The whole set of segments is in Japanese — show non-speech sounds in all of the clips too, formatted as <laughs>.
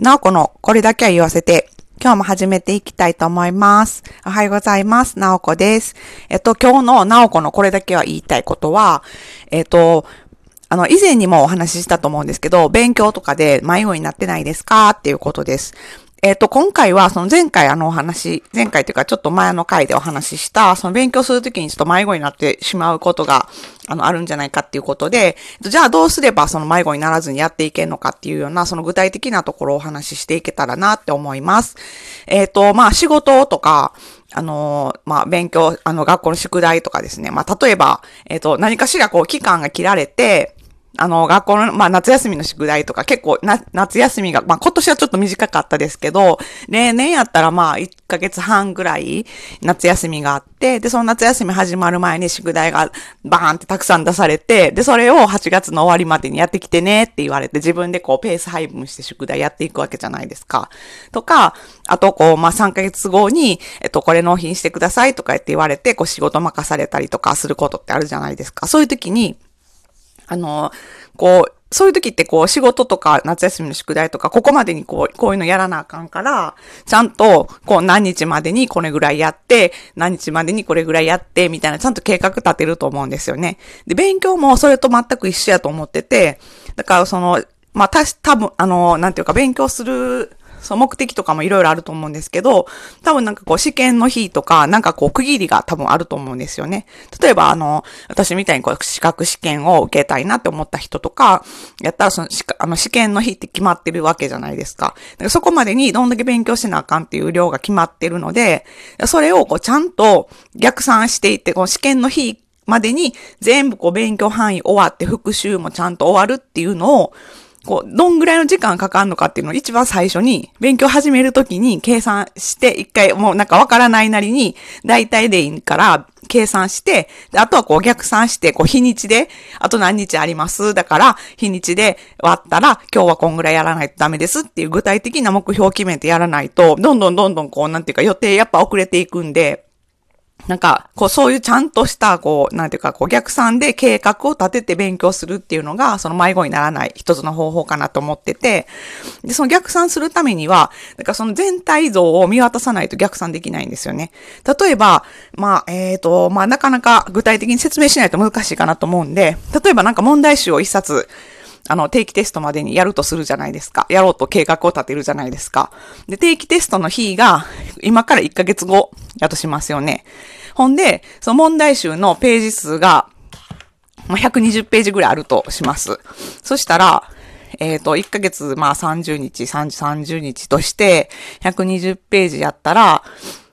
なおこのこれだけは言わせて、今日も始めていきたいと思います。おはようございます。なおこです。えっと、今日のなおこのこれだけは言いたいことは、えっと、あの、以前にもお話ししたと思うんですけど、勉強とかで迷子になってないですか？っていうことです。えっ、ー、と、今回は、その前回あのお話、前回というかちょっと前の回でお話しした、その勉強するときにちょっと迷子になってしまうことが、あの、あるんじゃないかっていうことで、じゃあどうすればその迷子にならずにやっていけるのかっていうような、その具体的なところをお話ししていけたらなって思います。えっ、ー、と、まあ、仕事とか、あのまあ、勉強、あの、学校の宿題とかですね。まあ、例えば、えっ、ー、と、何かしらこう、期間が切られて、あの、学校の、まあ、夏休みの宿題とか結構な、夏休みが、まあ、今年はちょっと短かったですけど、例年やったらまあ、1ヶ月半ぐらい夏休みがあって、で、その夏休み始まる前に宿題がバーンってたくさん出されて、で、それを8月の終わりまでにやってきてねって言われて、自分でこう、ペース配分して宿題やっていくわけじゃないですか。とか、あとこう、まあ、3ヶ月後に、えっと、これ納品してくださいとか言って言われて、こう、仕事任されたりとかすることってあるじゃないですか。そういう時に、あの、こう、そういう時ってこう仕事とか夏休みの宿題とかここまでにこう、こういうのやらなあかんから、ちゃんとこう何日までにこれぐらいやって、何日までにこれぐらいやって、みたいなちゃんと計画立てると思うんですよね。で、勉強もそれと全く一緒やと思ってて、だからその、まあ、たし、多分、あの、なんていうか勉強するその目的とかもいろいろあると思うんですけど、多分なんかこう試験の日とか、なんかこう区切りが多分あると思うんですよね。例えばあの、私みたいにこう資格試験を受けたいなって思った人とか、やったらそのあの試験の日って決まってるわけじゃないですか。だからそこまでにどんだけ勉強しなあかんっていう量が決まってるので、それをこうちゃんと逆算していって、この試験の日までに全部こう勉強範囲終わって復習もちゃんと終わるっていうのを、こう、どんぐらいの時間かかるのかっていうのを一番最初に、勉強始めるときに計算して、一回もうなんかわからないなりに、大体でいいから、計算して、あとはこう逆算して、こう日にちで、あと何日あります？だから、日にちで割ったら、今日はこんぐらいやらないとダメですっていう具体的な目標を決めてやらないと、どんどんどんどんこう、なんていうか予定やっぱ遅れていくんで、なんか、こう、そういうちゃんとした、こう、なんていうか、こう、逆算で計画を立てて勉強するっていうのが、その迷子にならない一つの方法かなと思ってて、で、その逆算するためには、なんかその全体像を見渡さないと逆算できないんですよね。例えば、まあ、えっ、ー、と、まあ、なかなか具体的に説明しないと難しいかなと思うんで、例えばなんか問題集を一冊、あの、定期テストまでにやるとするじゃないですか。やろうと計画を立てるじゃないですか。で、定期テストの日が、今から1ヶ月後やとしますよね。ほんで、その問題集のページ数が、まあ、120ページぐらいあるとします。そしたら、えっ、ー、と、1ヶ月、まあ30日、30, 日として、120ページやったら、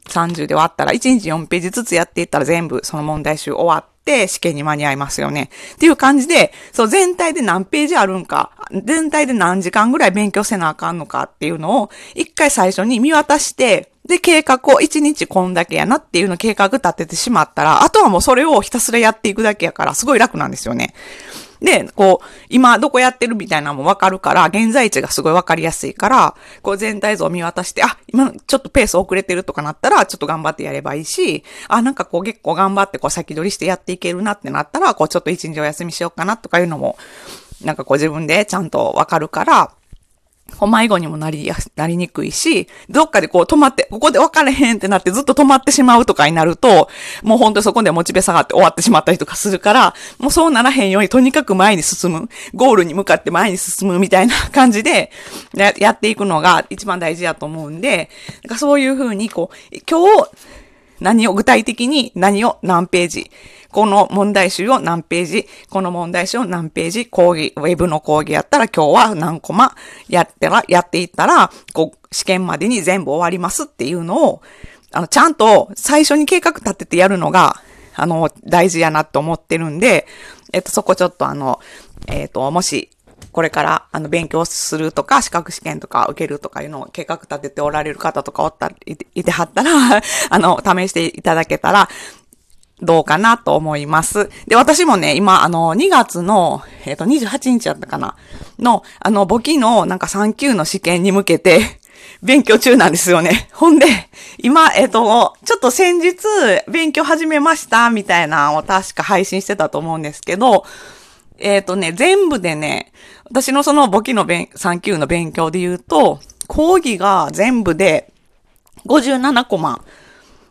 30で割ったら、1日4ページずつやっていったら全部その問題集終わって、試験に間に合いますよね。っていう感じで、そう全体で何ページあるんか、全体で何時間ぐらい勉強せなあかんのかっていうのを、一回最初に見渡して、で、計画を1日こんだけやなっていうの計画立ててしまったら、あとはもうそれをひたすらやっていくだけやから、すごい楽なんですよね。で、こう、今どこやってるみたいなのもわかるから、現在地がすごいわかりやすいから、こう全体像を見渡して、あ、今ちょっとペース遅れてるとかなったら、ちょっと頑張ってやればいいし、あ、なんかこう結構頑張ってこう先取りしてやっていけるなってなったら、こうちょっと一日お休みしようかなとかいうのも、なんかこう自分でちゃんとわかるから、迷子にもなりや、なりにくいし、どっかでこう止まって、ここで分かれへんってなってずっと止まってしまうとかになると、もう本当にそこでモチベ下がって終わってしまったりとかするから、もうそうならへんようにとにかく前に進む、ゴールに向かって前に進むみたいな感じでややっていくのが一番大事やと思うんで、そういうふうにこう、今日何を具体的に何を何ページ、この問題集を何ページ、この問題集を何ページ、講義、ウェブの講義やったら今日は何コマやったら、やっていったら、こう、試験までに全部終わりますっていうのを、あの、ちゃんと最初に計画立ててやるのが、あの、大事やなと思ってるんで、えっと、そこちょっとあの、えっと、もし、これから、あの、勉強するとか、資格試験とか受けるとかいうのを計画立てておられる方とかおったいて、いてはったら <laughs> あの、試していただけたら、どうかなと思います。で、私もね、今、あの、2月の、えっ、ー、と、28日やったかなの、あの、簿記のなんか3級の試験に向けて、<laughs> 勉強中なんですよね。ほんで、今、えっ、ー、と、ちょっと先日、勉強始めました、みたいなのを確か配信してたと思うんですけど、えっ、ー、とね、全部でね、私のその簿記の勉、3級の勉強で言うと、講義が全部で57コマ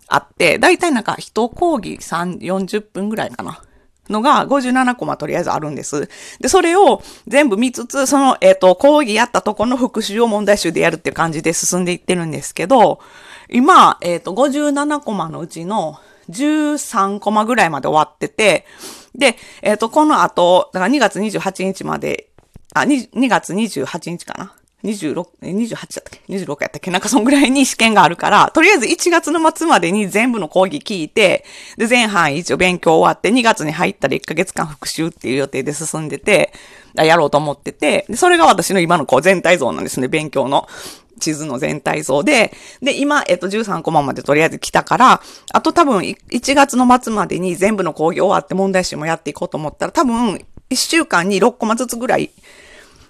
あって、だいたいなんか一講義3、40分ぐらいかな。のが57コマとりあえずあるんです。で、それを全部見つつ、その、えっ、ー、と、講義やったとこの復習を問題集でやるっていう感じで進んでいってるんですけど、今、えっ、ー、と、57コマのうちの13コマぐらいまで終わってて、で、えっ、ー、と、この後、だから2月28日まで、あ、2, 2月28日かな。26、28だったっけ ?26 やったっけ？なんかそんぐらいに試験があるから、とりあえず1月の末までに全部の講義聞いて、で、前半一応勉強終わって、2月に入ったら1ヶ月間復習っていう予定で進んでて、やろうと思ってて、で、それが私の今のこう全体像なんですね、勉強の。地図の全体像で、で、今、えっと、13コマまでとりあえず来たから、あと多分、1月の末までに全部の講義終わって問題集もやっていこうと思ったら、多分、1週間に6コマずつぐらい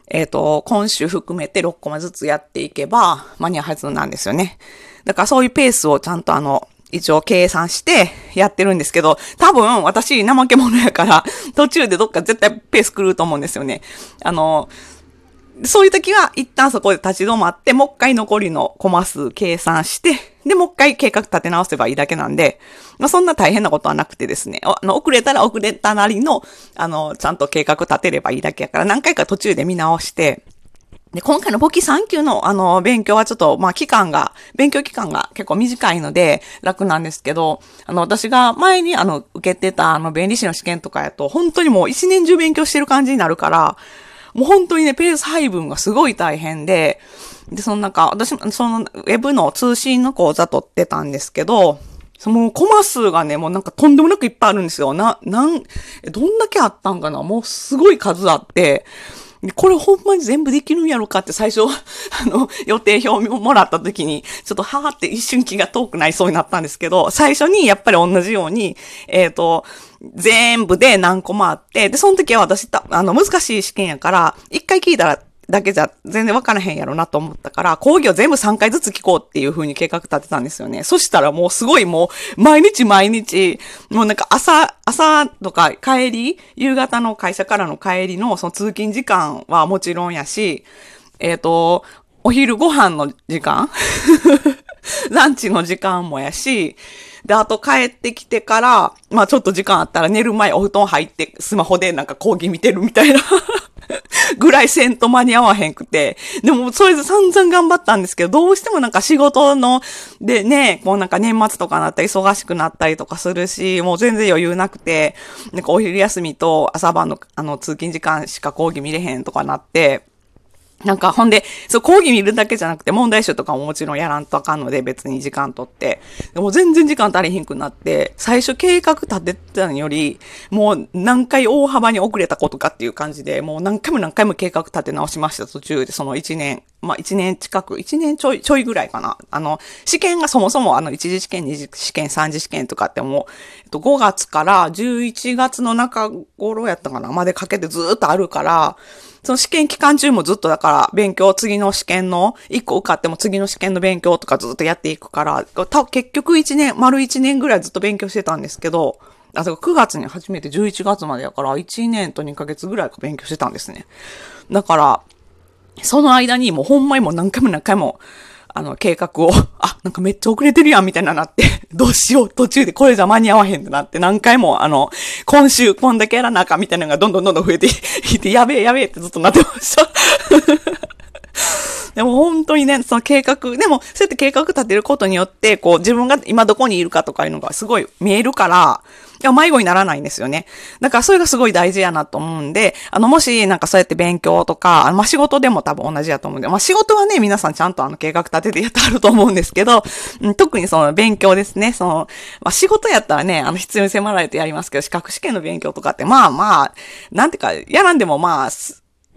えっ、ー、と、今週含めて6コマずつやっていけば間に合うはずなんですよね。だからそういうペースをちゃんとあの、一応計算してやってるんですけど、多分私怠け者やから途中でどっか絶対ペース狂うと思うんですよね。あの、そういう時は一旦そこで立ち止まって、もう一回残りのコマ数計算して、で、もう一回計画立て直せばいいだけなんで、まあ、そんな大変なことはなくてですね、あの、遅れたら遅れたなりの、あの、ちゃんと計画立てればいいだけやから、何回か途中で見直して、で、今回の簿記3級の、あの、勉強はちょっと、まあ、期間が、勉強期間が結構短いので、楽なんですけど、あの、私が前に、あの、受けてた、あの、弁理士の試験とかやと、本当にもう一年中勉強してる感じになるから、もう本当にね、ペース配分がすごい大変で、で、そのなんか、私、その、ウェブの通信の講座取ってたんですけど、そのコマ数がね、もうなんかとんでもなくいっぱいあるんですよ。な、なん、どんだけあったんかな？もうすごい数あって、これほんまに全部できるんやろかって最初、<laughs> あの、予定表をもらった時に、ちょっとはーって一瞬気が遠くなりそうになったんですけど、最初にやっぱり同じように、えっ、ー、と、全部で何個もあって、で、その時は私、あの、難しい試験やから、一回聞いたらだけじゃ全然わからへんやろなと思ったから、講義を全部3回ずつ聞こうっていう風に計画立てたんですよね。そしたらもうすごいもう、毎日毎日、もうなんか朝、朝とか帰り、夕方の会社からの帰りのその通勤時間はもちろんやし、えっ、ー、と、お昼ご飯の時間 <laughs> <laughs> ランチの時間もやし、で、あと帰ってきてから、まあちょっと時間あったら寝る前お布団入ってスマホでなんか講義見てるみたいな <laughs> ぐらいせんと間に合わへんくて。でも、それで散々頑張ったんですけど、どうしてもなんか仕事の、でね、こうなんか年末とかなったら忙しくなったりとかするし、もう全然余裕なくて、なんかお昼休みと朝晩のあの通勤時間しか講義見れへんとかなって、なんか、ほんで、そう、講義見るだけじゃなくて、問題集とかももちろんやらんとあかんので、別に時間取って。でも全然時間足りひんくなって、最初計画立てたのより、もう何回大幅に遅れたことかっていう感じで、もう何回も何回も計画立て直しました、途中で、その1年、まあ1年近く、1年ちょい、ちょいぐらいかな。あの、試験がそもそもあの、1次試験、2次試験、3次試験とかってもう、えっと、5月から11月の中頃やったかな、までかけてずっとあるから、その試験期間中もずっとだから勉強、次の試験の、一個受かっても次の試験の勉強とかずっとやっていくから、た結局一年、丸一年ぐらいずっと勉強してたんですけど、あ、そ9月に初めて11月までやから、1年と2ヶ月ぐらいか勉強してたんですね。だから、その間にもうほんまにもう何回も何回も、あの、計画を、<laughs> あ、なんかめっちゃ遅れてるやん、みたいななって、<laughs> どうしよう、途中でこれじゃ間に合わへんってなって、何回も、あの、今週こんだけやらなあかん、みたいなのがどんどんどんどん増えて <laughs> いて、やべえ、やべえってずっとなってました。でも本当にね、その計画、でも、そうやって計画立てることによって、こう、自分が今どこにいるかとかいうのがすごい見えるから、いや、迷子にならないんですよね。だからそれがすごい大事やなと思うんで、あの、もしなんかそうやって勉強とか、あまあ、仕事でも多分同じやと思うんで、まあ、仕事はね、皆さんちゃんとあの計画立ててやってあると思うんですけど、うん、特にその勉強ですね。その、まあ、仕事やったらね、あの、必要に迫られてやりますけど、資格試験の勉強とかって、まあまあ、なんていうか、やらんでもまあ、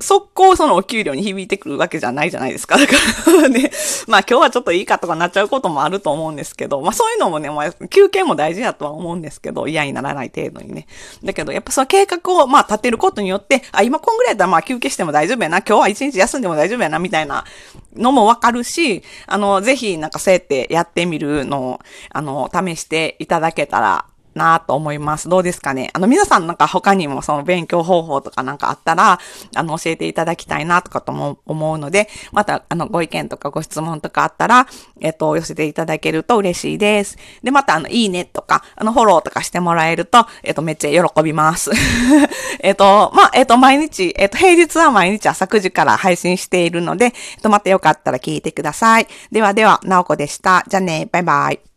速攻そのお給料に響いてくるわけじゃないじゃないですか。だから <laughs> ね、まあ今日はちょっといいかとかなっちゃうこともあると思うんですけど、まあそういうのもね、まあ休憩も大事だとは思うんですけど、嫌にならない程度にね。だけどやっぱその計画をまあ立てることによって、あ、今こんぐらいだったらまあ休憩しても大丈夫やな、今日は一日休んでも大丈夫やな、みたいなのもわかるし、あの、ぜひなんかそうやってやってみるのを、あの、試していただけたらなと思います。どうですかね？あの、皆さんなんか他にもその勉強方法とかなんかあったら、あの、教えていただきたいなとかとも思うので、また、あの、ご意見とかご質問とかあったら、えっと、寄せていただけると嬉しいです。で、また、あの、いいねとか、あの、フォローとかしてもらえると、えっと、めっちゃ喜びます。<laughs> えっと、まあ、えっと、毎日、えっと、平日は毎日朝9時から配信しているので、えっと、またよかったら聞いてください。ではでは、なおこでした。じゃあね、バイバイ。